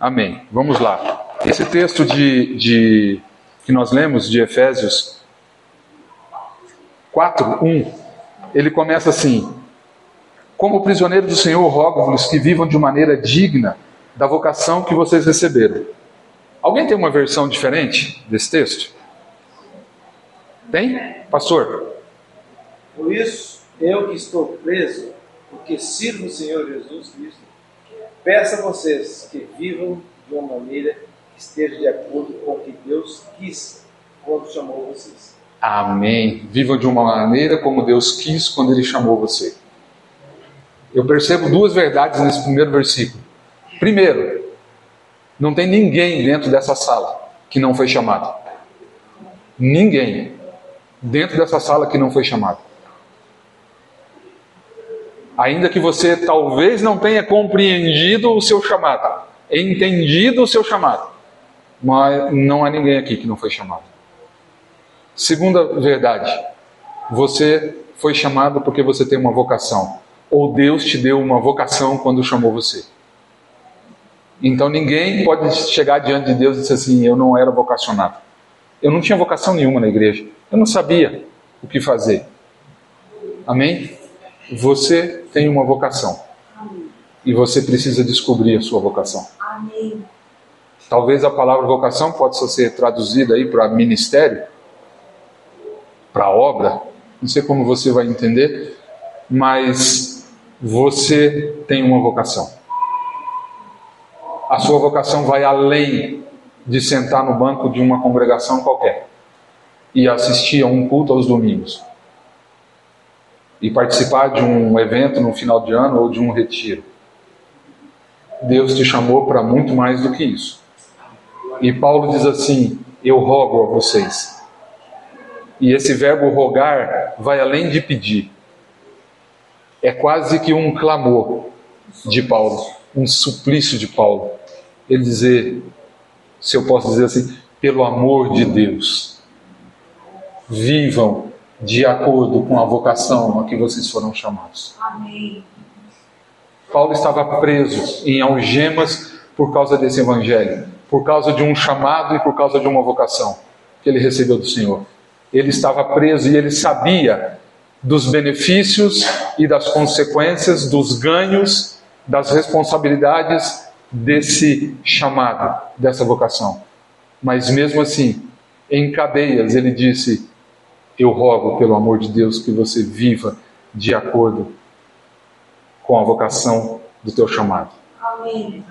Amém. Vamos lá. Esse texto de, de que nós lemos de Efésios 4, 1, ele começa assim: Como prisioneiro do Senhor, rogo-vos que vivam de maneira digna da vocação que vocês receberam. Alguém tem uma versão diferente desse texto? Tem? Pastor? Por isso, eu que estou preso, porque sirvo o Senhor Jesus Cristo, peço a vocês que vivam de uma maneira que esteja de acordo com o que Deus quis quando chamou vocês. Amém. Vivam de uma maneira como Deus quis quando Ele chamou você. Eu percebo duas verdades nesse primeiro versículo. Primeiro, não tem ninguém dentro dessa sala que não foi chamado. Ninguém dentro dessa sala que não foi chamado. Ainda que você talvez não tenha compreendido o seu chamado, entendido o seu chamado, mas não há ninguém aqui que não foi chamado. Segunda verdade, você foi chamado porque você tem uma vocação, ou Deus te deu uma vocação quando chamou você. Então ninguém pode chegar diante de Deus e dizer assim: Eu não era vocacionado. Eu não tinha vocação nenhuma na igreja. Eu não sabia o que fazer. Amém? Você tem uma vocação. E você precisa descobrir a sua vocação. Amém. Talvez a palavra vocação possa ser traduzida aí para ministério, para obra. Não sei como você vai entender, mas você tem uma vocação a sua vocação vai além de sentar no banco de uma congregação qualquer e assistir a um culto aos domingos e participar de um evento no final de ano ou de um retiro. Deus te chamou para muito mais do que isso. E Paulo diz assim: Eu rogo a vocês. E esse verbo rogar vai além de pedir. É quase que um clamor de Paulo, um suplício de Paulo ele dizer, se eu posso dizer assim, pelo amor de Deus, vivam de acordo com a vocação a que vocês foram chamados. Amém. Paulo estava preso em algemas por causa desse evangelho, por causa de um chamado e por causa de uma vocação que ele recebeu do Senhor. Ele estava preso e ele sabia dos benefícios e das consequências, dos ganhos, das responsabilidades desse chamado, dessa vocação. Mas mesmo assim, em cadeias, ele disse: Eu rogo, pelo amor de Deus, que você viva de acordo com a vocação do teu chamado. Amém.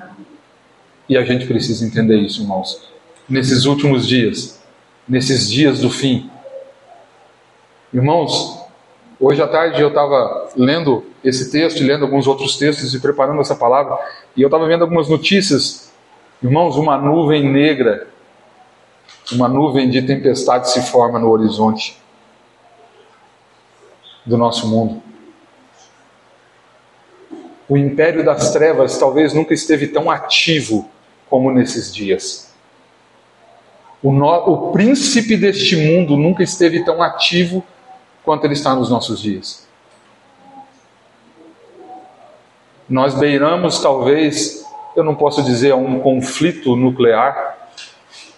E a gente precisa entender isso, irmãos. Nesses últimos dias, nesses dias do fim. Irmãos, hoje à tarde eu estava lendo esse texto, lendo alguns outros textos e preparando essa palavra, e eu estava vendo algumas notícias, irmãos, uma nuvem negra, uma nuvem de tempestade se forma no horizonte do nosso mundo. O império das trevas talvez nunca esteve tão ativo como nesses dias. O, no, o príncipe deste mundo nunca esteve tão ativo quanto ele está nos nossos dias. Nós beiramos, talvez, eu não posso dizer um conflito nuclear,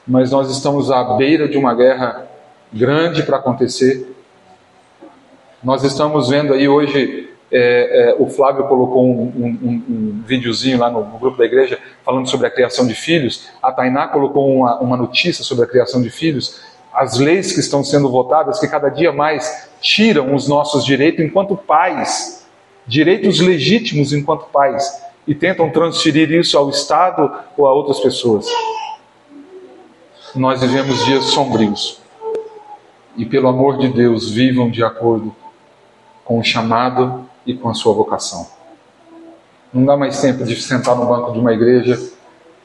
mas nós estamos à beira de uma guerra grande para acontecer. Nós estamos vendo aí hoje, é, é, o Flávio colocou um, um, um videozinho lá no, no, grupo da igreja falando sobre a criação de filhos. A Tainá colocou uma, uma notícia sobre a criação de filhos. As leis que estão sendo votadas, que cada dia mais tiram os nossos direitos enquanto pais direitos legítimos enquanto pais e tentam transferir isso ao Estado ou a outras pessoas. Nós vivemos dias sombrios. E pelo amor de Deus, vivam de acordo com o chamado e com a sua vocação. Não dá mais tempo de sentar no banco de uma igreja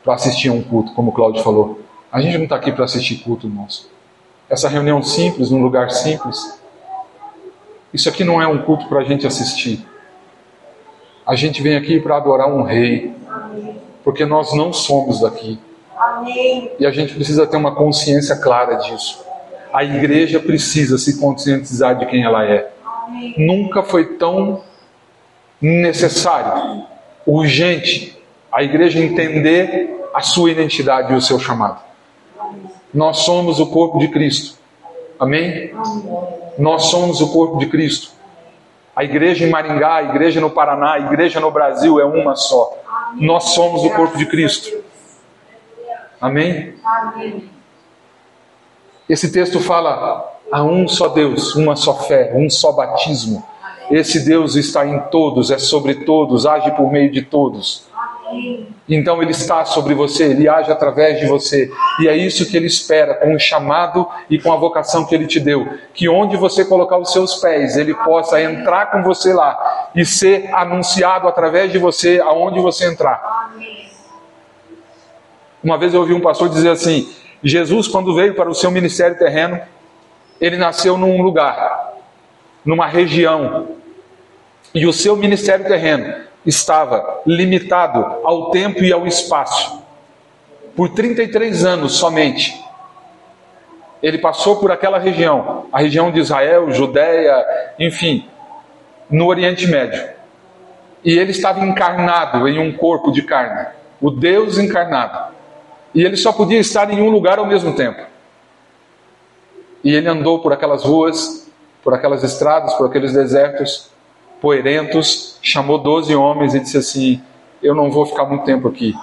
para assistir a um culto, como o Cláudio falou. A gente não está aqui para assistir culto, irmãos. Essa reunião simples, num lugar simples, isso aqui não é um culto para a gente assistir. A gente vem aqui para adorar um rei, porque nós não somos daqui. E a gente precisa ter uma consciência clara disso. A igreja precisa se conscientizar de quem ela é. Nunca foi tão necessário, urgente, a igreja entender a sua identidade e o seu chamado. Nós somos o corpo de Cristo. Amém? Nós somos o corpo de Cristo. A igreja em Maringá, a igreja no Paraná, a igreja no Brasil é uma só. Nós somos o corpo de Cristo. Amém? Esse texto fala a um só Deus, uma só fé, um só batismo. Esse Deus está em todos, é sobre todos, age por meio de todos. Então ele está sobre você, ele age através de você. E é isso que ele espera com o chamado e com a vocação que ele te deu. Que onde você colocar os seus pés, ele possa entrar com você lá e ser anunciado através de você aonde você entrar. Uma vez eu ouvi um pastor dizer assim: Jesus, quando veio para o seu ministério terreno, ele nasceu num lugar, numa região, e o seu ministério terreno estava limitado ao tempo e ao espaço. Por 33 anos somente. Ele passou por aquela região, a região de Israel, Judéia, enfim, no Oriente Médio. E ele estava encarnado em um corpo de carne, o Deus encarnado. E ele só podia estar em um lugar ao mesmo tempo. E ele andou por aquelas ruas, por aquelas estradas, por aqueles desertos, poerentos, chamou doze homens e disse assim: Eu não vou ficar muito tempo aqui,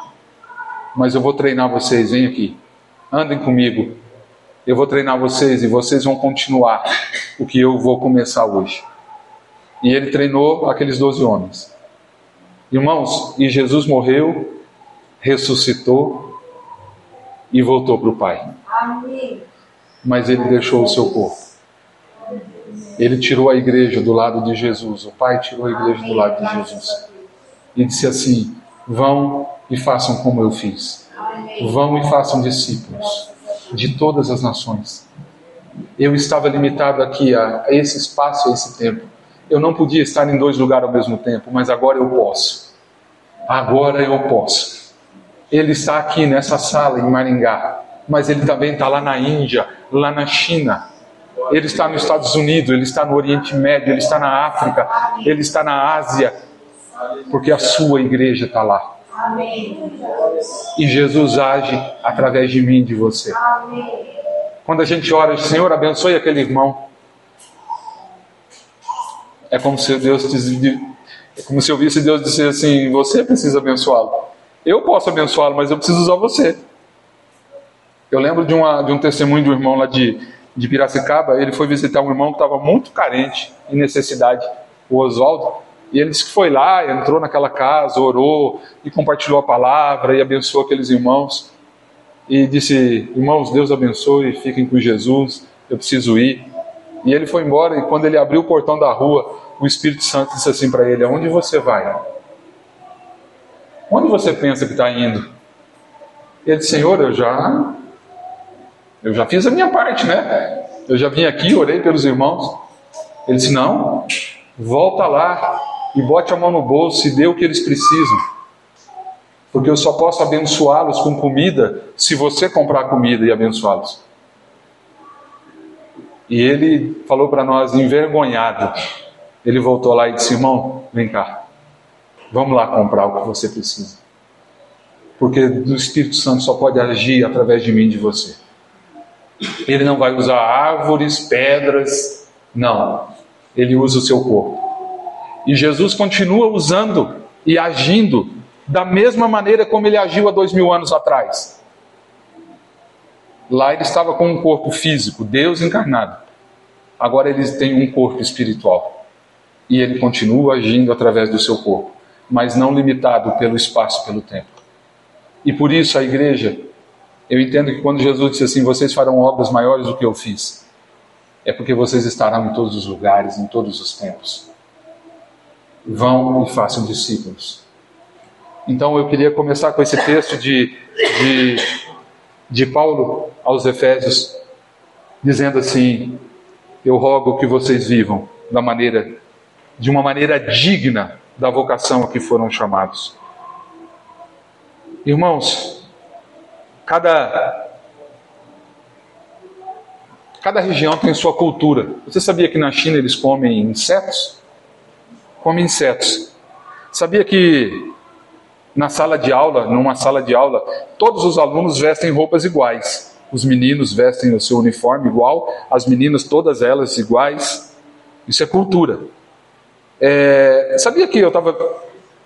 mas eu vou treinar vocês, vem aqui, andem comigo. Eu vou treinar vocês e vocês vão continuar o que eu vou começar hoje. E ele treinou aqueles doze homens. Irmãos, e Jesus morreu, ressuscitou e voltou para o Pai. Mas ele deixou o seu corpo. Ele tirou a igreja do lado de Jesus, o Pai tirou a igreja do lado de Jesus. E disse assim: Vão e façam como eu fiz. Vão e façam discípulos de todas as nações. Eu estava limitado aqui a esse espaço, a esse tempo. Eu não podia estar em dois lugares ao mesmo tempo, mas agora eu posso. Agora eu posso. Ele está aqui nessa sala em Maringá, mas ele também está lá na Índia, lá na China, ele está nos Estados Unidos, ele está no Oriente Médio, ele está na África, ele está na Ásia, porque a sua igreja está lá. E Jesus age através de mim de você. Quando a gente ora, Senhor, abençoe aquele irmão. É como se Deus é como se eu visse Deus dizer assim: você precisa abençoá-lo. Eu posso abençoá-lo, mas eu preciso usar você. Eu lembro de, uma, de um testemunho de um irmão lá de, de Piracicaba, ele foi visitar um irmão que estava muito carente, em necessidade, o Oswaldo, e ele disse que foi lá, entrou naquela casa, orou e compartilhou a palavra e abençoou aqueles irmãos. E disse: Irmãos, Deus abençoe, fiquem com Jesus, eu preciso ir. E ele foi embora, e quando ele abriu o portão da rua, o Espírito Santo disse assim para ele: Aonde você vai? Onde você pensa que está indo? Ele disse: Senhor, eu já eu já fiz a minha parte, né? Eu já vim aqui, orei pelos irmãos. Ele disse: Não, volta lá e bote a mão no bolso e dê o que eles precisam. Porque eu só posso abençoá-los com comida se você comprar comida e abençoá-los. E ele falou para nós, envergonhado. Ele voltou lá e disse: Irmão, vem cá, vamos lá comprar o que você precisa. Porque o Espírito Santo só pode agir através de mim e de você. Ele não vai usar árvores, pedras, não. Ele usa o seu corpo. E Jesus continua usando e agindo da mesma maneira como ele agiu há dois mil anos atrás. Lá ele estava com um corpo físico, Deus encarnado. Agora ele tem um corpo espiritual. E ele continua agindo através do seu corpo, mas não limitado pelo espaço, pelo tempo. E por isso a igreja eu entendo que quando Jesus disse assim: Vocês farão obras maiores do que eu fiz, é porque vocês estarão em todos os lugares, em todos os tempos. Vão e façam discípulos. Então eu queria começar com esse texto de, de, de Paulo aos Efésios, dizendo assim: Eu rogo que vocês vivam da maneira, de uma maneira digna da vocação a que foram chamados. Irmãos, Cada, cada região tem sua cultura. Você sabia que na China eles comem insetos? Comem insetos. Sabia que na sala de aula, numa sala de aula, todos os alunos vestem roupas iguais. Os meninos vestem o seu uniforme igual, as meninas, todas elas iguais. Isso é cultura. É, sabia que eu estava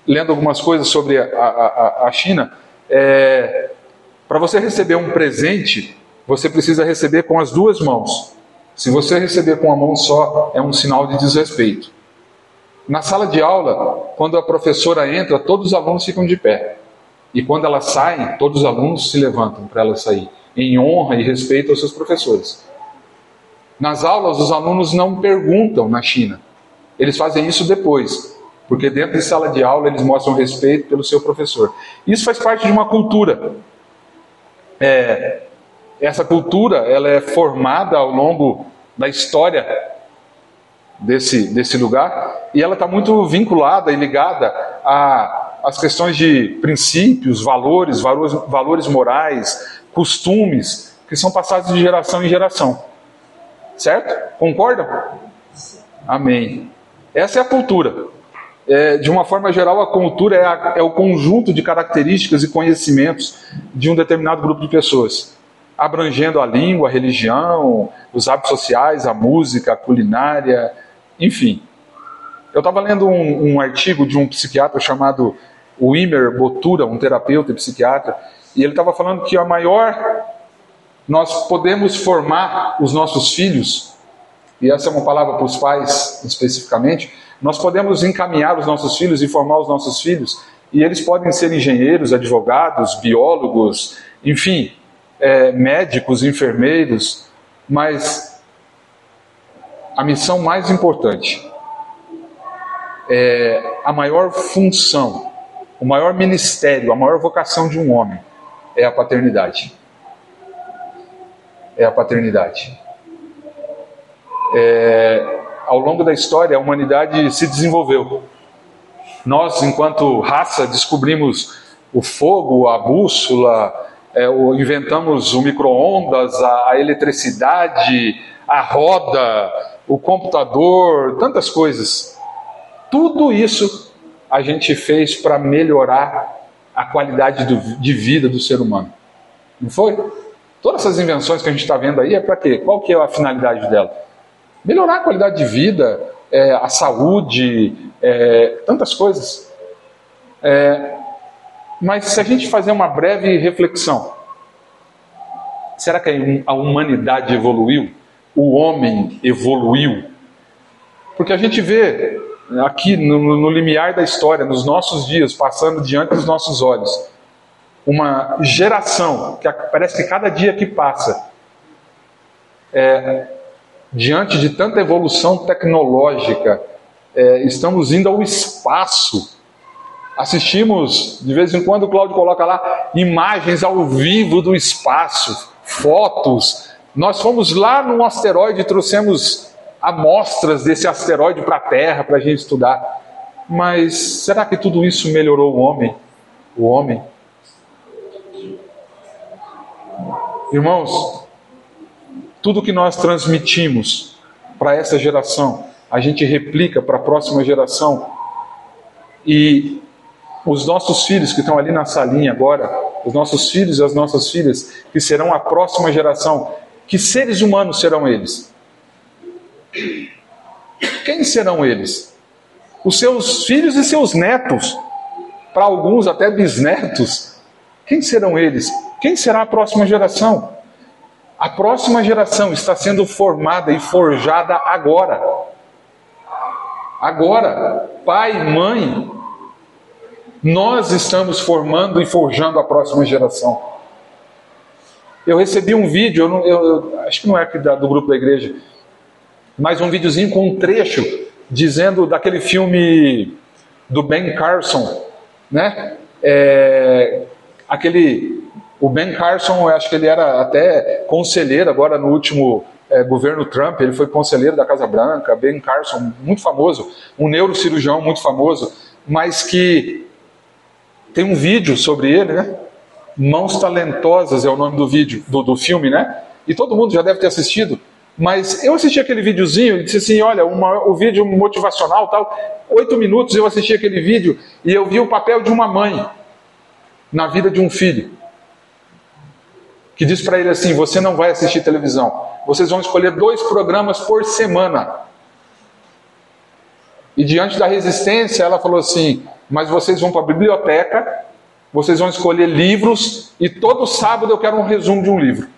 lendo algumas coisas sobre a, a, a China? É, Para você receber um presente, você precisa receber com as duas mãos. Se você receber com a mão só, é um sinal de desrespeito. Na sala de aula, quando a professora entra, todos os alunos ficam de pé. E quando ela sai, todos os alunos se levantam para ela sair, em honra e respeito aos seus professores. Nas aulas, os alunos não perguntam na China. Eles fazem isso depois, porque dentro de sala de aula eles mostram respeito pelo seu professor. Isso faz parte de uma cultura. É, essa cultura ela é formada ao longo da história desse, desse lugar e ela está muito vinculada e ligada às questões de princípios, valores, valores, valores morais, costumes que são passados de geração em geração. Certo? Concordam? Amém. Essa é a cultura. É, de uma forma geral, a cultura é, a, é o conjunto de características e conhecimentos de um determinado grupo de pessoas abrangendo a língua, a religião, os hábitos sociais, a música, a culinária, enfim. Eu estava lendo um, um, artigo de um psiquiatra chamado Wimmer Botura, um terapeuta e psiquiatra, e ele estava falando que a maior. Nós podemos formar os nossos filhos, e essa é uma palavra para os pais especificamente, nós podemos encaminhar os nossos filhos e formar os nossos filhos, e eles podem ser engenheiros, advogados, biólogos, enfim, é, médicos, enfermeiros, mas a missão mais importante, é, a maior função, o maior ministério, a maior vocação de um homem é a paternidade. É a paternidade. É, ao longo da história, a humanidade se desenvolveu. Nós, enquanto raça, descobrimos o fogo, a bússola, é, o, inventamos o micro-ondas, a, a eletricidade, a roda, o computador, tantas coisas. Tudo isso a gente fez para melhorar a qualidade do, de vida do ser humano. Não foi? Todas essas invenções que a gente está vendo aí é para quê? Qual que é a finalidade dela? Melhorar a qualidade de vida, é, a saúde, é, tantas coisas. É, mas se a gente fazer uma breve reflexão, será que a humanidade evoluiu? O homem evoluiu? Porque a gente vê aqui no, no limiar da história, nos nossos dias, passando diante dos nossos olhos, uma geração que parece que cada dia que passa, é, diante de tanta evolução tecnológica, é, estamos indo ao espaço Assistimos, de vez em quando o Cláudio coloca lá imagens ao vivo do espaço, fotos. Nós fomos lá num asteroide e trouxemos amostras desse asteroide para a Terra para a gente estudar. Mas será que tudo isso melhorou o homem? O homem? Irmãos, tudo que nós transmitimos para essa geração, a gente replica para a próxima geração. E os nossos filhos que estão ali na salinha agora, os nossos filhos e as nossas filhas, que serão a próxima geração, que seres humanos serão eles? Quem serão eles? Os seus filhos e seus netos, para alguns até bisnetos. Quem serão eles? Quem será a próxima geração? A próxima geração está sendo formada e forjada agora. Agora, pai, mãe, nós estamos formando e forjando a próxima geração. Eu recebi um vídeo, eu, eu, eu acho que não é da, do grupo da igreja, mas um videozinho com um trecho dizendo daquele filme do Ben Carson, né? É, aquele, o Ben Carson, eu acho que ele era até conselheiro agora no último é, governo Trump, ele foi conselheiro da Casa Branca, Ben Carson, muito famoso, um neurocirurgião muito famoso, mas que tem um vídeo sobre ele, né? Mãos Talentosas é o nome do vídeo, do, do filme, né? E todo mundo já deve ter assistido. Mas eu assisti aquele videozinho e disse assim: olha, uma, o vídeo motivacional tal, oito minutos eu assisti aquele vídeo e eu vi o papel de uma mãe. na vida de um filho. Que diz para ele assim: Você não vai assistir televisão, vocês vão escolher dois programas por semana. E diante da resistência, ela falou assim: Mas vocês vão para a biblioteca, vocês vão escolher livros, e todo sábado eu quero um resumo de um livro.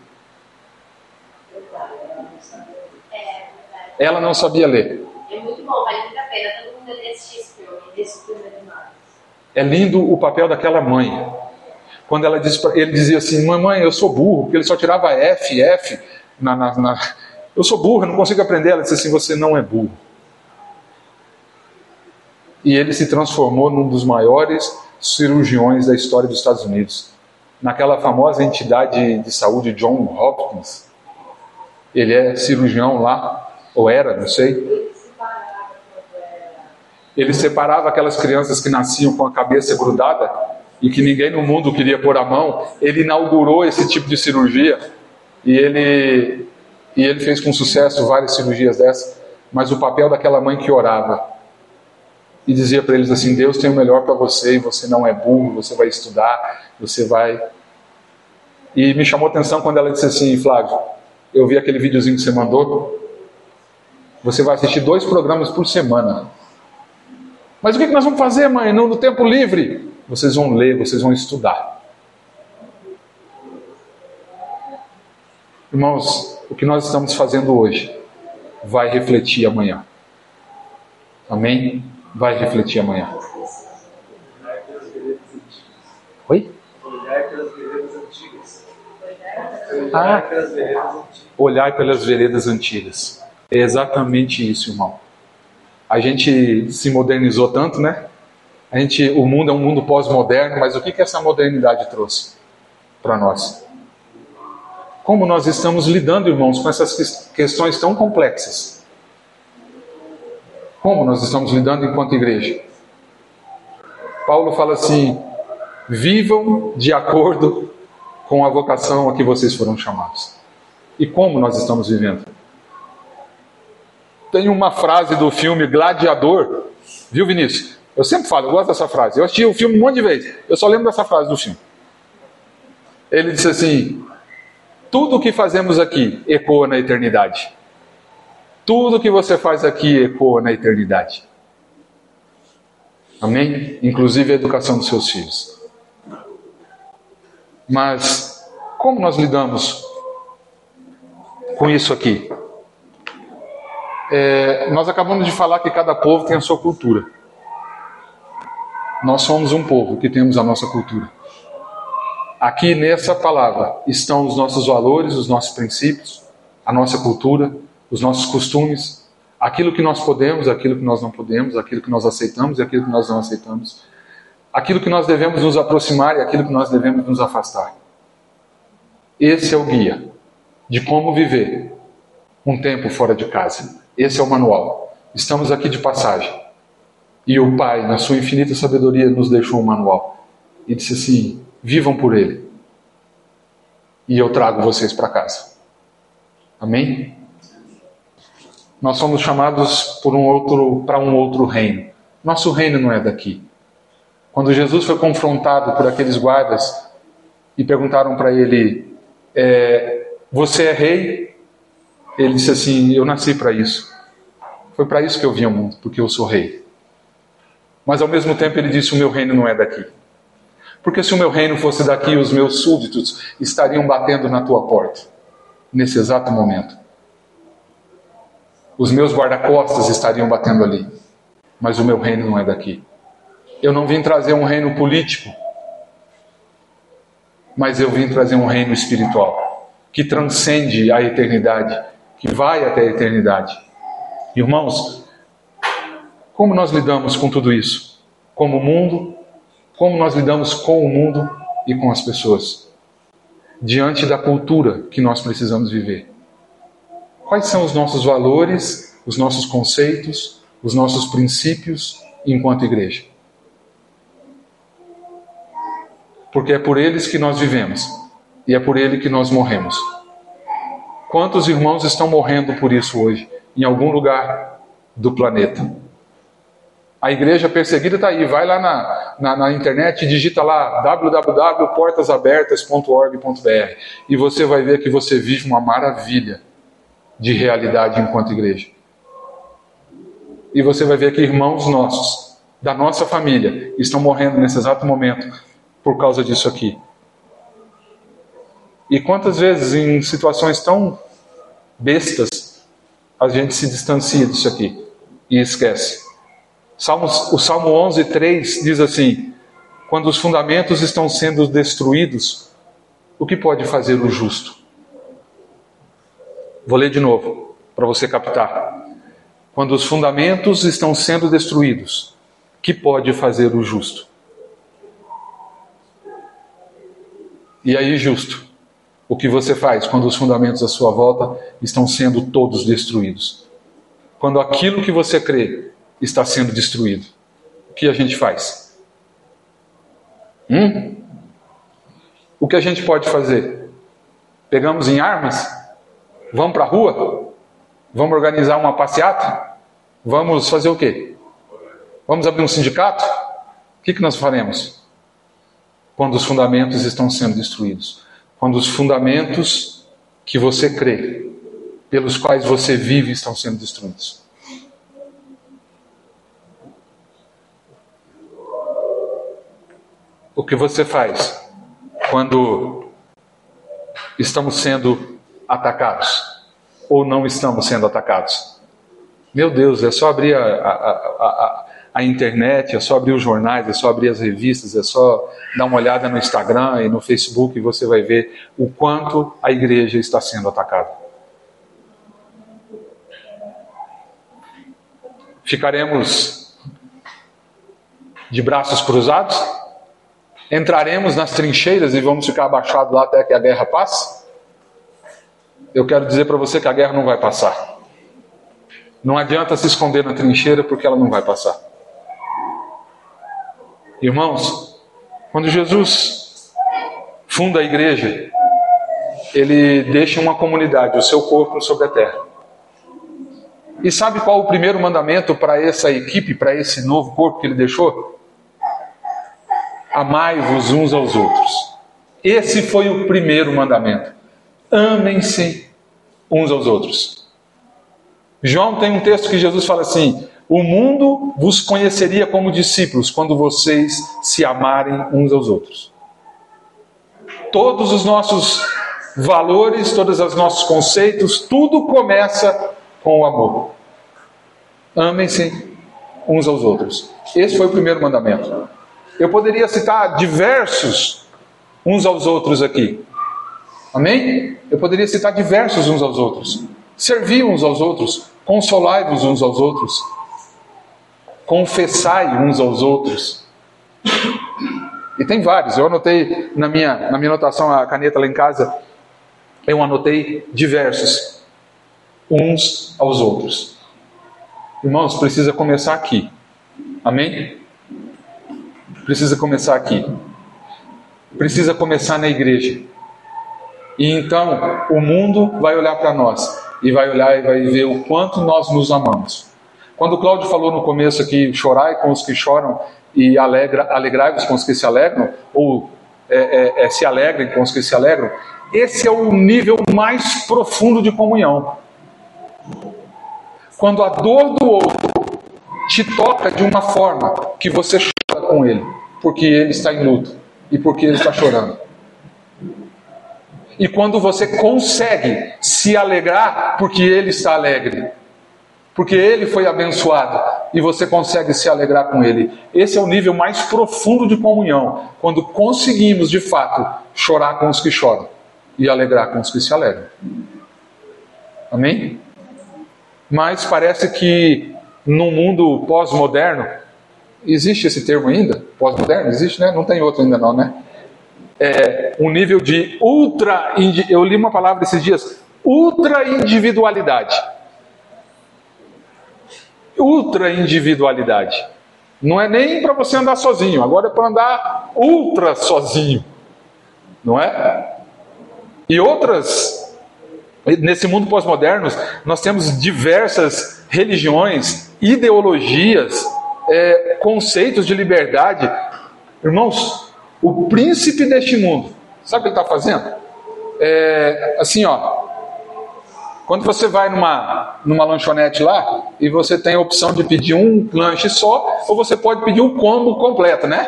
Ela não sabia ler. É muito bom, vale muito a pena. Todo mundo assistir esse filme, esse filme é lindo o papel daquela mãe. Quando ela diz, ele dizia assim: Mamãe, eu sou burro, porque ele só tirava F, F. Na, na, na... Eu sou burro, eu não consigo aprender. Ela disse assim: Você não é burro. E ele se transformou num dos maiores cirurgiões da história dos Estados Unidos. Naquela famosa entidade de saúde John Hopkins. Ele é cirurgião lá, ou era, não sei. Ele separava aquelas crianças que nasciam com a cabeça grudada e que ninguém no mundo queria pôr a mão. Ele inaugurou esse tipo de cirurgia e ele, e ele fez com sucesso várias cirurgias dessas. Mas o papel daquela mãe que orava e dizia para eles assim: Deus tem o melhor para você e você não é burro, você vai estudar, você vai. E me chamou a atenção quando ela disse assim: Flávio, eu vi aquele videozinho que você mandou. Você vai assistir dois programas por semana. Mas o que nós vamos fazer, mãe, no, tempo livre? Vocês vão ler, vocês vão estudar. Irmãos, o que nós estamos fazendo hoje vai refletir amanhã. Amém? Vai refletir amanhã. Oi? Olhar pelas veredas antigas. Ah, olhar pelas veredas antigas. É exatamente isso, irmão a gente se modernizou tanto, né? A gente, o mundo é um mundo pós-moderno, mas o que, que essa modernidade trouxe para nós? Como nós estamos lidando, irmãos, com essas questões tão complexas? Como nós estamos lidando enquanto igreja? Paulo fala assim: vivam de acordo com a vocação a que vocês foram chamados. E como nós estamos vivendo? Tem uma frase do filme Gladiador, viu, Vinícius? Eu sempre falo, eu gosto dessa frase. Eu assisti o filme um monte de vezes, eu só lembro dessa frase do filme. Ele disse assim: Tudo o que fazemos aqui ecoa na eternidade. Tudo que você faz aqui ecoa na eternidade. Amém? Inclusive a educação dos seus filhos. Mas como nós lidamos com isso aqui? É, nós acabamos de falar que cada povo tem a sua cultura. Nós somos um povo que temos a nossa cultura. Aqui nessa palavra estão os nossos valores, os nossos princípios, a nossa cultura, os nossos costumes, aquilo que nós podemos, aquilo que nós não podemos, aquilo que nós aceitamos e aquilo que nós não aceitamos, aquilo que nós devemos nos aproximar e aquilo que nós devemos nos afastar. Esse é o guia de como viver um tempo fora de casa. Esse é o manual. Estamos aqui de passagem. E o Pai, na sua infinita sabedoria, nos deixou um manual. E disse assim: vivam por ele. E eu trago vocês para casa. Amém? Nós somos chamados por um outro para um outro reino. Nosso reino não é daqui. Quando Jesus foi confrontado por aqueles guardas e perguntaram para ele: é, Você é rei? Ele disse assim: Eu nasci para isso. Foi para isso que eu vim ao mundo, porque eu sou rei. Mas ao mesmo tempo ele disse: O meu reino não é daqui. Porque se o meu reino fosse daqui, os meus súditos estariam batendo na tua porta, nesse exato momento. Os meus guarda-costas estariam batendo ali. Mas o meu reino não é daqui. Eu não vim trazer um reino político, mas eu vim trazer um reino espiritual que transcende a eternidade que vai até a eternidade. Irmãos, como nós lidamos com tudo isso? Como mundo, como nós lidamos com o mundo e com as pessoas? Diante da cultura que nós precisamos viver. Quais são os nossos valores, os nossos conceitos, os nossos princípios enquanto igreja? Porque é por eles que nós vivemos e é por ele que nós morremos. Quantos irmãos estão morrendo por isso hoje, em algum lugar do planeta? A igreja perseguida está aí. Vai lá na, na, na internet e digita lá www.portasabertas.org.br e você vai ver que você vive uma maravilha de realidade enquanto igreja. E você vai ver que irmãos nossos, da nossa família, estão morrendo nesse exato momento por causa disso aqui. E quantas vezes, em situações tão bestas, a gente se distancia disso aqui e esquece. Salmos, o Salmo 11, 3 diz assim: Quando os fundamentos estão sendo destruídos, o que pode fazer o justo? Vou ler de novo, para você captar. Quando os fundamentos estão sendo destruídos, que pode fazer o justo? E aí, justo, o que você faz quando os fundamentos à sua volta estão sendo todos destruídos? Quando aquilo que você crê está sendo destruído. O que a gente faz? Hum? O que a gente pode fazer? Pegamos em armas? Vamos para a rua? Vamos organizar uma passeata? Vamos fazer o quê? Vamos abrir um sindicato? O que, que nós faremos? Quando os fundamentos estão sendo destruídos. Quando os fundamentos que você crê, pelos quais você vive, estão sendo destruídos. O que você faz quando estamos sendo atacados ou não estamos sendo atacados? Meu Deus, é só abrir a, a, a, a, internet, é só abrir os jornais, é só abrir as revistas, é só dar uma olhada no Instagram e no Facebook e você vai ver o quanto a igreja está sendo atacada. Ficaremos de braços cruzados? Entraremos nas trincheiras e vamos ficar abaixados lá até que a guerra passe? Eu quero dizer para você que a guerra não vai passar. Não adianta se esconder na trincheira porque ela não vai passar. Irmãos, quando Jesus funda a igreja, ele deixa uma comunidade, o seu corpo sobre a terra. E sabe qual o primeiro mandamento para essa equipe, para esse novo corpo que ele deixou? Amai-vos uns aos outros. Esse foi o primeiro mandamento. Amem-se uns aos outros. João tem um texto que Jesus fala assim: O mundo vos conheceria como discípulos quando vocês se amarem uns aos outros. Todos os nossos valores, todos os nossos conceitos, tudo começa com o amor. Amem-se uns aos outros. Esse foi o primeiro mandamento. Eu poderia citar diversos uns aos outros aqui. Amém? Eu poderia citar diversos uns aos outros. Servir uns aos outros, consolai-vos uns aos outros, confessai uns aos outros. E tem vários. Eu anotei na minha, na minha anotação, a caneta lá em casa, eu anotei diversos uns aos outros. Irmãos, precisa começar aqui. Amém? Precisa começar aqui. Precisa começar na igreja. E então o mundo vai olhar para nós e vai olhar e vai ver o quanto nós nos amamos. Quando o Cláudio falou no começo aqui, chorai com os que choram e alegra, alegrai-vos com os que se alegram, ou é, é, é, se alegrem com os que se alegram, esse é o nível mais profundo de comunhão. Quando a dor do outro te toca de uma forma que você chora com ele porque ele está em luto e porque ele está chorando. E quando você consegue se alegrar porque ele está alegre, porque ele foi abençoado e você consegue se alegrar com ele. Esse é o nível mais profundo de comunhão, quando conseguimos de fato chorar com os que choram e alegrar com os que se alegram. Amém? Mas parece que no mundo pós-moderno Existe esse termo ainda? Pós-moderno? Existe, né? Não tem outro ainda não, né? É, um nível de ultra... Eu li uma palavra esses dias. Ultra individualidade. Ultra individualidade. Não é nem para você andar sozinho, agora é para andar ultra sozinho. Não é? E outras, nesse mundo pós-moderno, nós temos diversas religiões, ideologias, é, conceitos de liberdade. Irmãos, o príncipe deste mundo, sabe o que ele está fazendo? É, assim, ó. Quando você vai numa, numa lanchonete lá e você tem a opção de pedir um lanche só, ou você pode pedir um combo completo, né?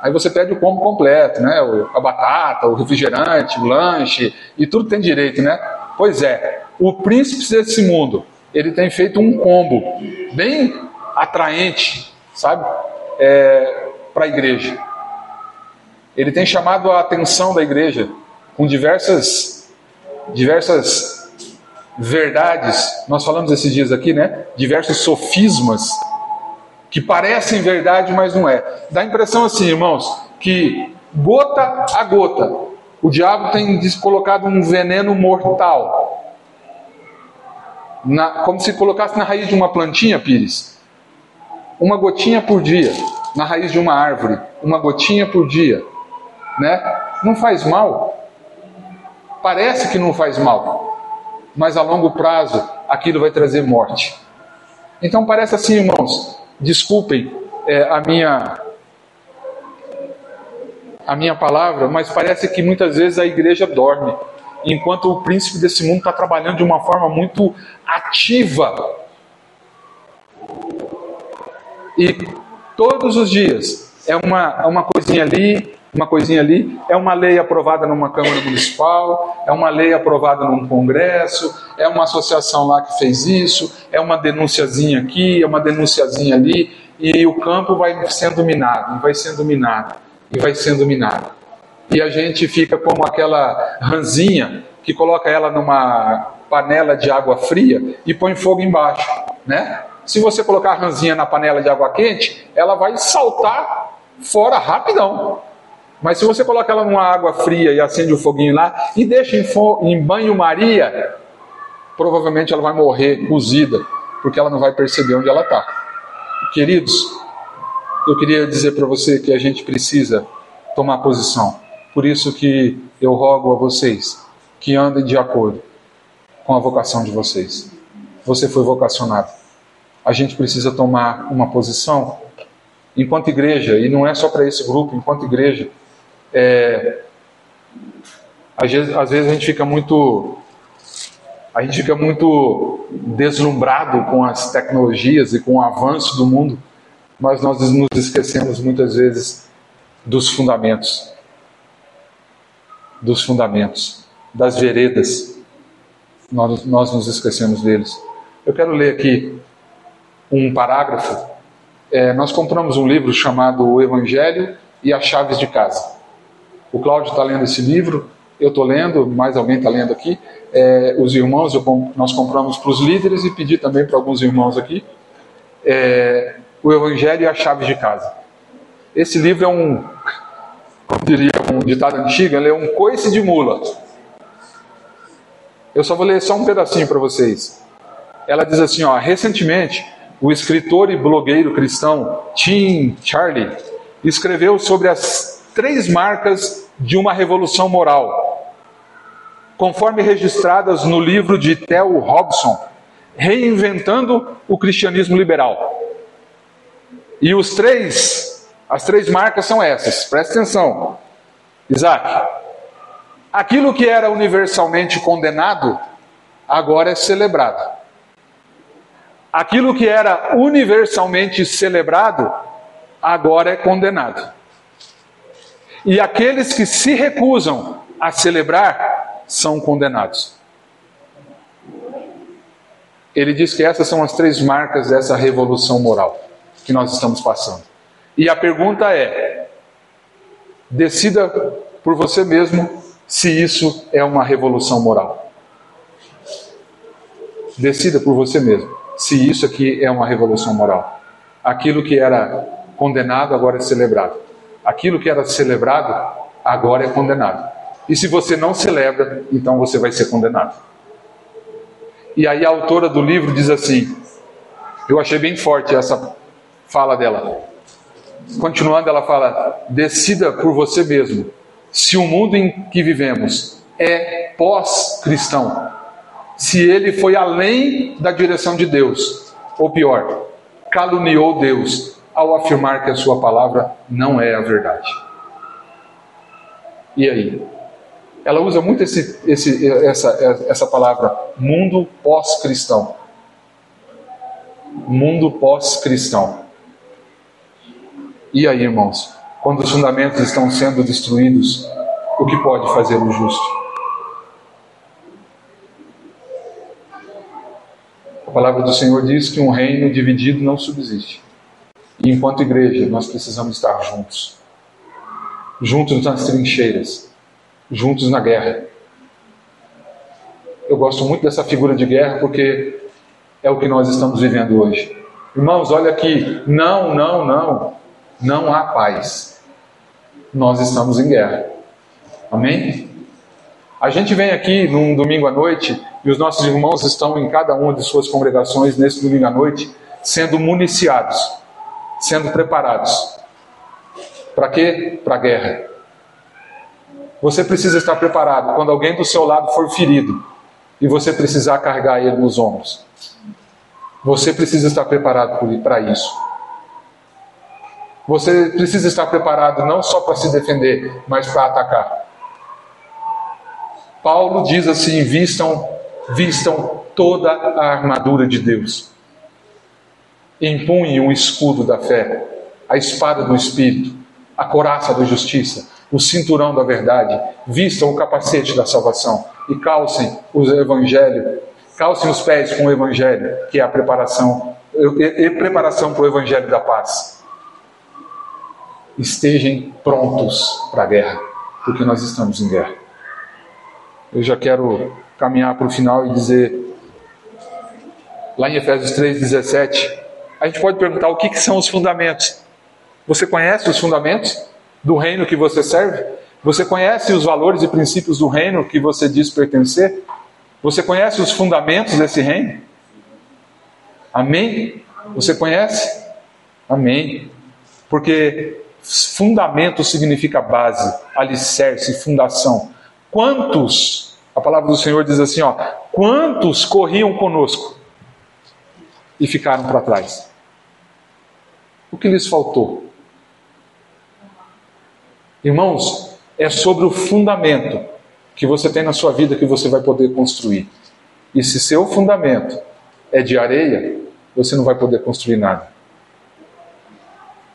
Aí você pede o combo completo, né? A batata, o refrigerante, o lanche, e tudo tem direito, né? Pois é, o príncipe desse mundo, ele tem feito um combo bem atraente, sabe? É, para a igreja. Ele tem chamado a atenção da igreja com diversas, diversas verdades. Nós falamos esses dias aqui, né? Diversos sofismas que parecem verdade, mas não é. Dá a impressão assim, irmãos, que gota a gota, o diabo tem colocado um veneno mortal. Na, como se colocasse na raiz de uma plantinha, Pires. Uma gotinha por dia, na raiz de uma árvore, uma gotinha por dia, né? Não faz mal. Parece que não faz mal, mas a longo prazo aquilo vai trazer morte. Então parece assim, irmãos, desculpem é, a minha a minha palavra, mas parece que muitas vezes a igreja dorme, enquanto o príncipe desse mundo está trabalhando de uma forma muito ativa. E todos os dias é uma, é uma coisinha ali, uma coisinha ali, é uma lei aprovada numa Câmara Municipal, é uma lei aprovada num Congresso, é uma associação lá que fez isso, é uma denunciazinha aqui, é uma denunciazinha ali, e o campo vai sendo minado, vai sendo minado, e vai sendo minado. E a gente fica como aquela ranzinha que coloca ela numa panela de água fria e põe fogo embaixo, né? Se você colocar a ranzinha na panela de água quente, ela vai saltar fora rapidão. Mas se você coloca ela numa água fria e acende o foguinho lá e deixa em, em banho-maria, provavelmente ela vai morrer cozida, porque ela não vai perceber onde ela está. Queridos, eu queria dizer para você que a gente precisa tomar posição. Por isso que eu rogo a vocês que andem de acordo com a vocação de vocês. Você foi vocacionado. A gente precisa tomar uma posição enquanto igreja, e não é só para esse grupo, enquanto igreja, é, às, vezes, às vezes a gente fica muito a gente fica muito deslumbrado com as tecnologias e com o avanço do mundo, mas nós nos esquecemos muitas vezes dos fundamentos, dos fundamentos, das veredas. Nós, nós nos esquecemos deles. Eu quero ler aqui um parágrafo. É, nós compramos um livro chamado O Evangelho e as Chaves de Casa. O Cláudio está lendo esse livro, eu estou lendo, mais alguém está lendo aqui. É, os irmãos, eu, nós compramos para os líderes e pedi também para alguns irmãos aqui. É, o Evangelho e as Chaves de Casa. Esse livro é um, diria um ditado antigo, ele é um coice de mula. Eu só vou ler só um pedacinho para vocês. Ela diz assim: ó, recentemente, o escritor e blogueiro cristão Tim Charlie escreveu sobre as três marcas de uma revolução moral, conforme registradas no livro de Theo Robson, Reinventando o Cristianismo Liberal. E os três, as três marcas são essas, presta atenção. Isaac, aquilo que era universalmente condenado, agora é celebrado. Aquilo que era universalmente celebrado, agora é condenado. E aqueles que se recusam a celebrar são condenados. Ele diz que essas são as três marcas dessa revolução moral que nós estamos passando. E a pergunta é: decida por você mesmo se isso é uma revolução moral. Decida por você mesmo se isso aqui é uma revolução moral. Aquilo que era condenado agora é celebrado aquilo que era celebrado agora é condenado. E se você não celebra, então você vai ser condenado. E aí a autora do livro diz assim: eu achei bem forte essa fala dela. Continuando, ela fala: decida por você mesmo se o mundo em que vivemos é pós-cristão, se ele foi além da direção de Deus, ou pior, caluniou Deus ao afirmar que a sua palavra não é a verdade. E aí? Ela usa muito esse, esse, essa, essa palavra, mundo pós-cristão. Mundo pós-cristão. E aí, irmãos? Quando os fundamentos estão sendo destruídos, o que pode fazer o justo? A palavra do Senhor diz que um reino dividido não subsiste. E enquanto igreja, nós precisamos estar juntos. Juntos nas trincheiras, juntos na guerra. Eu gosto muito dessa figura de guerra porque é o que nós estamos vivendo hoje. Irmãos, olha aqui, não, não, não, não há paz. Nós estamos em guerra. Amém? A gente vem aqui num domingo à noite e os nossos irmãos estão em cada uma de suas congregações nesse domingo à noite sendo municiados, sendo preparados. Para quê? Para a guerra. Você precisa estar preparado quando alguém do seu lado for ferido e você precisar carregar ele nos ombros. Você precisa estar preparado para isso. Você precisa estar preparado não só para se defender, mas para atacar. Paulo diz assim: vistam, vistam toda a armadura de Deus. Empunhem o escudo da fé, a espada do Espírito, a coraça da justiça, o cinturão da verdade, vistam o capacete da salvação e calcem o evangelho, calcem os pés com o evangelho, que é a preparação, e preparação para o evangelho da paz. Estejam prontos para a guerra, porque nós estamos em guerra. Eu já quero caminhar para o final e dizer, lá em Efésios 3,17, a gente pode perguntar o que, que são os fundamentos. Você conhece os fundamentos do reino que você serve? Você conhece os valores e princípios do reino que você diz pertencer? Você conhece os fundamentos desse reino? Amém? Você conhece? Amém. Porque fundamento significa base, alicerce, fundação. Quantos, a palavra do Senhor diz assim, ó, quantos corriam conosco e ficaram para trás? O que lhes faltou? Irmãos, é sobre o fundamento que você tem na sua vida que você vai poder construir. E se seu fundamento é de areia, você não vai poder construir nada.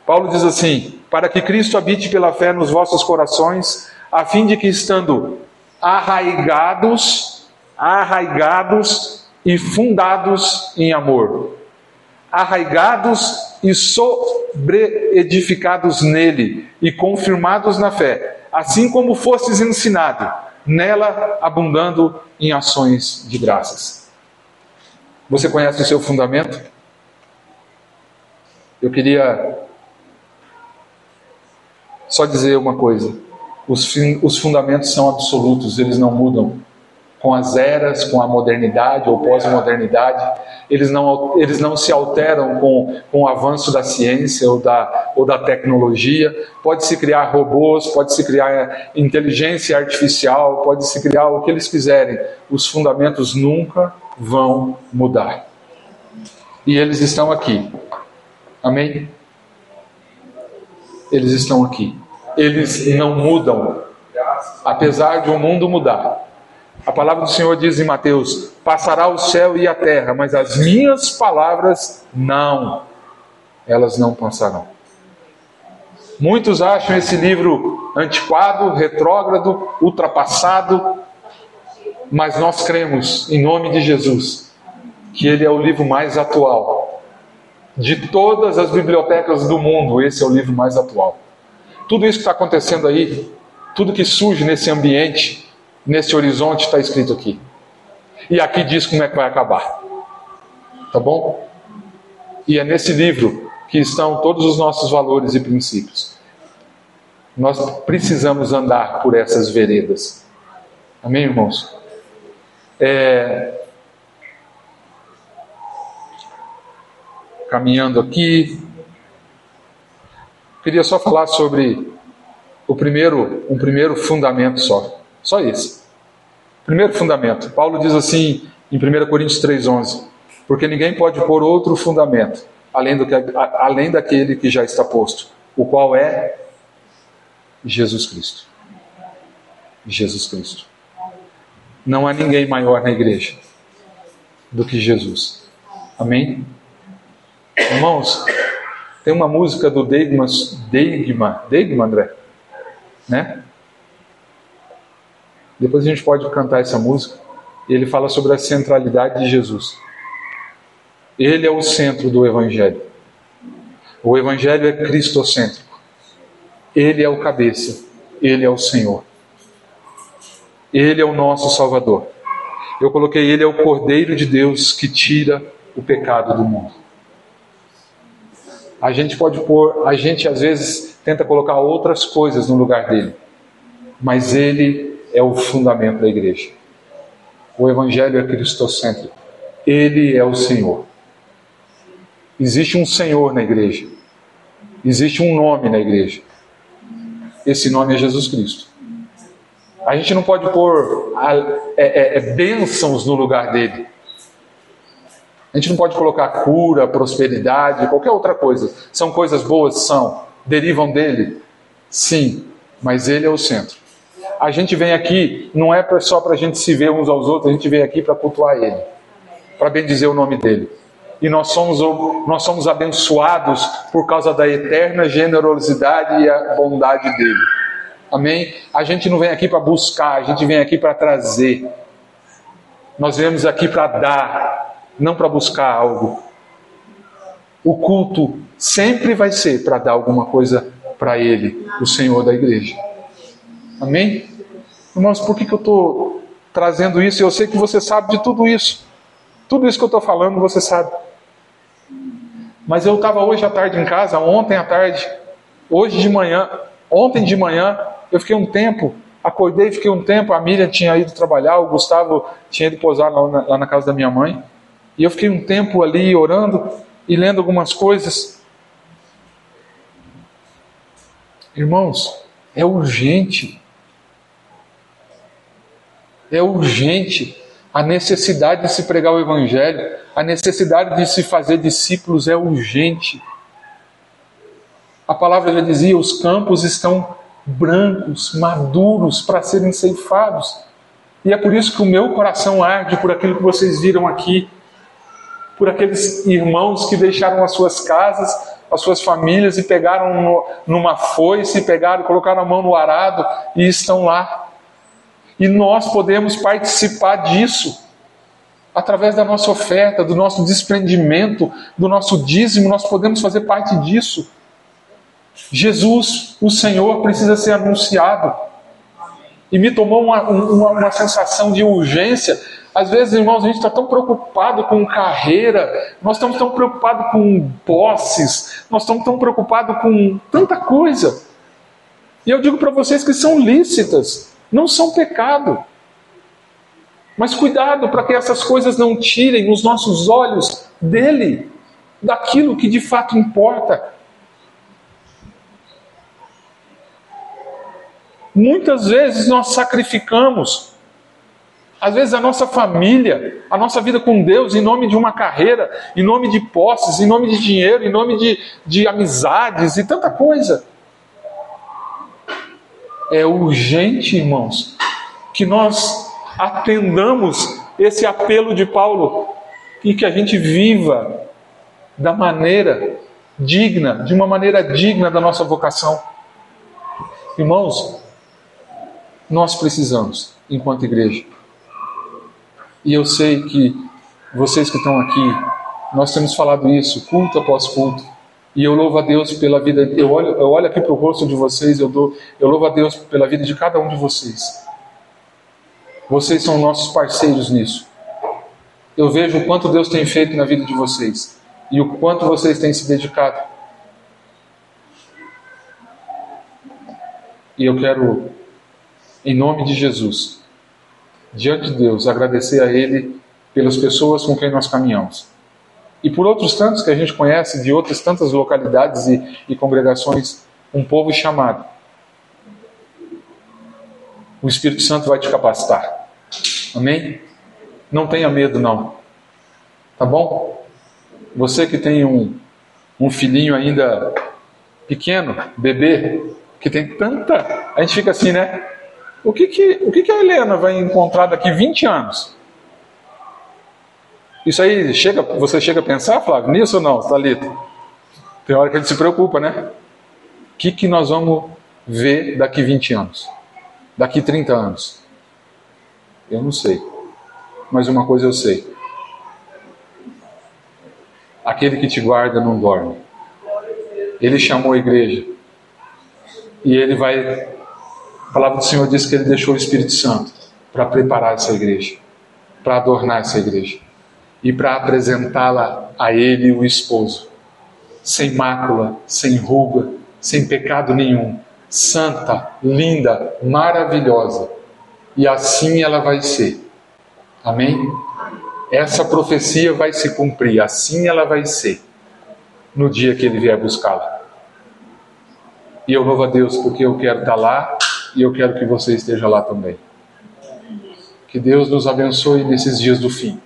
Paulo diz assim: Para que Cristo habite pela fé nos vossos corações, a fim de que estando arraigados, arraigados e fundados em amor, arraigados e sobreedificados nele e confirmados na fé, assim como fostes ensinado, nela abundando em ações de graças. Você conhece o seu fundamento? Eu queria só dizer uma coisa. Os, os fundamentos são absolutos, eles não mudam. Com as eras, com a modernidade ou pós-modernidade, eles não, eles não se alteram com, com o avanço da ciência ou da, ou da tecnologia. Pode-se criar robôs, pode-se criar inteligência artificial, pode-se criar o que eles quiserem. Os fundamentos nunca vão mudar. E eles estão aqui. Amém? Eles estão aqui eles não mudam, apesar de o mundo mudar. A palavra do Senhor diz em Mateus: Passará o céu e a terra, mas as minhas palavras não, elas não passarão. Muitos acham esse livro antiquado, retrógrado, ultrapassado, mas nós cremos, em nome de Jesus, que ele é o livro mais atual. De todas as bibliotecas do mundo, esse é o livro mais atual. Tudo isso que está acontecendo aí, tudo que surge nesse ambiente, nesse horizonte, está escrito aqui. E aqui diz como é que vai acabar. Tá bom? E é nesse livro que estão todos os nossos valores e princípios. Nós precisamos andar por essas veredas. Amém, irmãos? É... Caminhando aqui, Queria só falar sobre o primeiro, um primeiro fundamento só. Só esse. Primeiro fundamento. Paulo diz assim em 1 Coríntios 3,11: Porque ninguém pode pôr outro fundamento além, do que, além daquele que já está posto, o qual é Jesus Cristo. Jesus Cristo. Não há ninguém maior na igreja do que Jesus. Amém? Irmãos, tem uma música do Deigman, Deigman, Deigman André, né? Depois a gente pode cantar essa música. Ele fala sobre a centralidade de Jesus. Ele é o centro do Evangelho. O Evangelho é cristocêntrico. Ele é o cabeça. Ele é o Senhor. Ele é o nosso Salvador. Eu coloquei Ele é o Cordeiro de Deus que tira o pecado do mundo. A gente pode pôr, a gente às vezes tenta colocar outras coisas no lugar dele, mas Ele é o fundamento da igreja. O Evangelho é cristocêntrico. Ele é o Senhor. Existe um Senhor na igreja. Existe um nome na igreja. Esse nome é Jesus Cristo. A gente não pode pôr a, é, é, é, bênçãos no lugar dele. A gente não pode colocar cura, prosperidade, qualquer outra coisa. São coisas boas? São. Derivam dele? Sim. Mas ele é o centro. A gente vem aqui, não é só para a gente se ver uns aos outros, a gente vem aqui para cultuar ele, para bendizer o nome dele. E nós somos, nós somos abençoados por causa da eterna generosidade e a bondade dele. Amém? A gente não vem aqui para buscar, a gente vem aqui para trazer. Nós viemos aqui para dar, não para buscar algo. O culto sempre vai ser para dar alguma coisa para Ele, o Senhor da igreja. Amém? Irmãos, por que, que eu estou trazendo isso? Eu sei que você sabe de tudo isso. Tudo isso que eu estou falando, você sabe. Mas eu estava hoje à tarde em casa, ontem à tarde, hoje de manhã, ontem de manhã, eu fiquei um tempo, acordei, fiquei um tempo, a Miriam tinha ido trabalhar, o Gustavo tinha ido posar lá na, lá na casa da minha mãe. E eu fiquei um tempo ali orando e lendo algumas coisas. Irmãos, é urgente. É urgente a necessidade de se pregar o Evangelho, a necessidade de se fazer discípulos é urgente. A palavra já dizia: os campos estão brancos, maduros para serem ceifados. E é por isso que o meu coração arde por aquilo que vocês viram aqui, por aqueles irmãos que deixaram as suas casas, as suas famílias e pegaram no, numa foice, pegaram, colocaram a mão no arado e estão lá. E nós podemos participar disso através da nossa oferta, do nosso desprendimento, do nosso dízimo, nós podemos fazer parte disso. Jesus, o Senhor, precisa ser anunciado. E me tomou uma, uma, uma sensação de urgência. Às vezes, irmãos, a gente está tão preocupado com carreira, nós estamos tão preocupados com posses, nós estamos tão preocupados com tanta coisa. E eu digo para vocês que são lícitas, não são pecado. Mas cuidado para que essas coisas não tirem os nossos olhos dele, daquilo que de fato importa. Muitas vezes nós sacrificamos, às vezes a nossa família, a nossa vida com Deus, em nome de uma carreira, em nome de posses, em nome de dinheiro, em nome de, de amizades e tanta coisa. É urgente, irmãos, que nós atendamos esse apelo de Paulo e que a gente viva da maneira digna, de uma maneira digna da nossa vocação. Irmãos, nós precisamos, enquanto igreja. E eu sei que vocês que estão aqui, nós temos falado isso culto após culto. E eu louvo a Deus pela vida. Eu olho, eu olho aqui para o rosto de vocês, eu, dou, eu louvo a Deus pela vida de cada um de vocês. Vocês são nossos parceiros nisso. Eu vejo o quanto Deus tem feito na vida de vocês e o quanto vocês têm se dedicado. E eu quero em nome de Jesus, diante de Deus, agradecer a Ele pelas pessoas com quem nós caminhamos. E por outros tantos que a gente conhece, de outras tantas localidades e, e congregações, um povo chamado. O Espírito Santo vai te capacitar. Amém? Não tenha medo, não. Tá bom? Você que tem um, um filhinho ainda pequeno, bebê, que tem tanta. A gente fica assim, né? O que, que, o que, que a Helena vai encontrar daqui 20 anos? Isso aí, chega, você chega a pensar, Flávio, nisso ou não, Thalita? Tem hora que ele se preocupa, né? O que, que nós vamos ver daqui 20 anos? Daqui 30 anos? Eu não sei. Mas uma coisa eu sei. Aquele que te guarda não dorme. Ele chamou a igreja. E ele vai. A palavra do Senhor diz que ele deixou o Espírito Santo para preparar essa igreja, para adornar essa igreja e para apresentá-la a ele, o esposo, sem mácula, sem ruga, sem pecado nenhum, santa, linda, maravilhosa. E assim ela vai ser. Amém? Essa profecia vai se cumprir, assim ela vai ser, no dia que ele vier buscá-la. E eu louvo a Deus porque eu quero estar lá e eu quero que você esteja lá também. Que Deus nos abençoe nesses dias do fim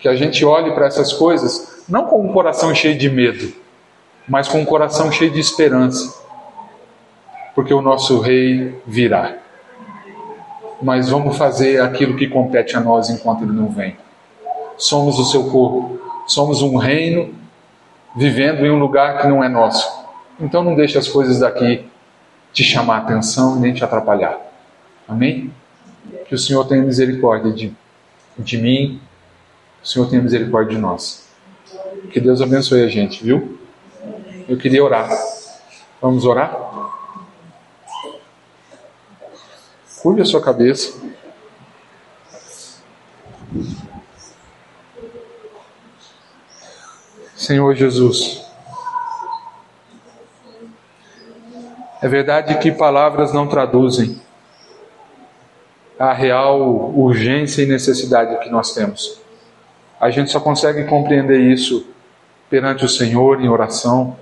que a gente olhe para essas coisas não com um coração cheio de medo, mas com um coração cheio de esperança, porque o nosso rei virá. Mas vamos fazer aquilo que compete a nós enquanto ele não vem. Somos o seu corpo, somos um reino vivendo em um lugar que não é nosso. Então não deixe as coisas daqui te chamar a atenção e nem te atrapalhar. Amém? Que o Senhor tenha misericórdia de, de mim o Senhor tenha misericórdia de nós. Que Deus abençoe a gente, viu? Eu queria orar. Vamos orar? Curve a sua cabeça. Senhor Jesus, é verdade que palavras não traduzem a real urgência e necessidade que nós temos. A gente só consegue compreender isso perante o Senhor em oração.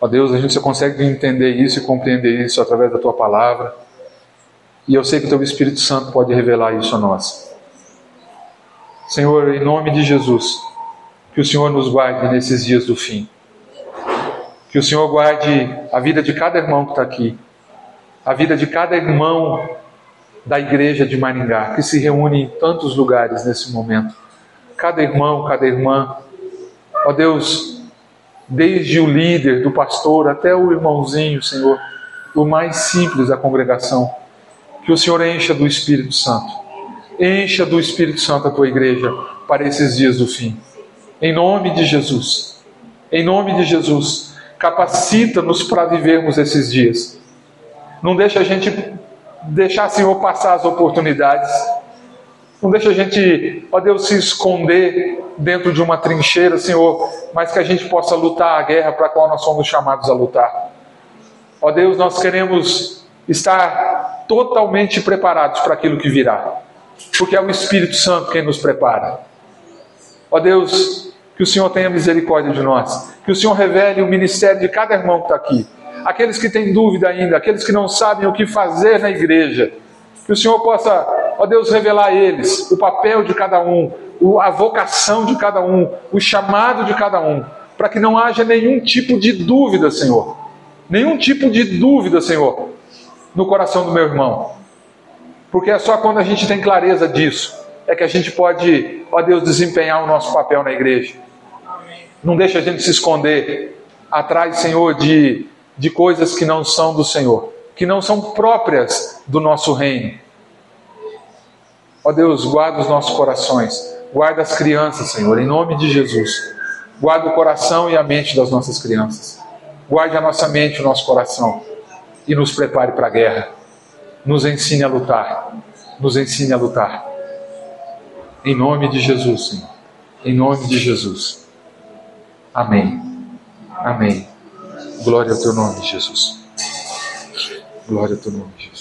Ó Deus, a gente só consegue entender isso e compreender isso através da tua palavra. E eu sei que o teu Espírito Santo pode revelar isso a nós. Senhor, em nome de Jesus, que o Senhor nos guarde nesses dias do fim. Que o Senhor guarde a vida de cada irmão que está aqui, a vida de cada irmão da igreja de Maringá, que se reúne em tantos lugares nesse momento. Cada irmão, cada irmã, ó Deus, desde o líder, do pastor, até o irmãozinho, Senhor, o mais simples da congregação, que o Senhor encha do Espírito Santo. Encha do Espírito Santo a tua igreja para esses dias do fim. Em nome de Jesus. Em nome de Jesus. Capacita-nos para vivermos esses dias. Não deixa a gente deixar, Senhor, passar as oportunidades. Não deixa a gente, ó Deus, se esconder dentro de uma trincheira, Senhor, mas que a gente possa lutar a guerra para a qual nós somos chamados a lutar. Ó Deus, nós queremos estar totalmente preparados para aquilo que virá, porque é o Espírito Santo quem nos prepara. Ó Deus, que o Senhor tenha misericórdia de nós, que o Senhor revele o ministério de cada irmão que está aqui aqueles que têm dúvida ainda, aqueles que não sabem o que fazer na igreja. Que o Senhor possa, ó Deus, revelar a eles o papel de cada um, a vocação de cada um, o chamado de cada um, para que não haja nenhum tipo de dúvida, Senhor. Nenhum tipo de dúvida, Senhor, no coração do meu irmão. Porque é só quando a gente tem clareza disso é que a gente pode, ó Deus, desempenhar o nosso papel na igreja. Não deixa a gente se esconder atrás, Senhor, de de coisas que não são do Senhor, que não são próprias do nosso reino. Ó Deus, guarda os nossos corações, guarda as crianças, Senhor, em nome de Jesus. Guarda o coração e a mente das nossas crianças. Guarde a nossa mente e o nosso coração e nos prepare para a guerra. Nos ensine a lutar. Nos ensine a lutar. Em nome de Jesus, Senhor. Em nome de Jesus. Amém. Amém. Glória ao teu nome, Jesus. Glória ao teu nome, Jesus.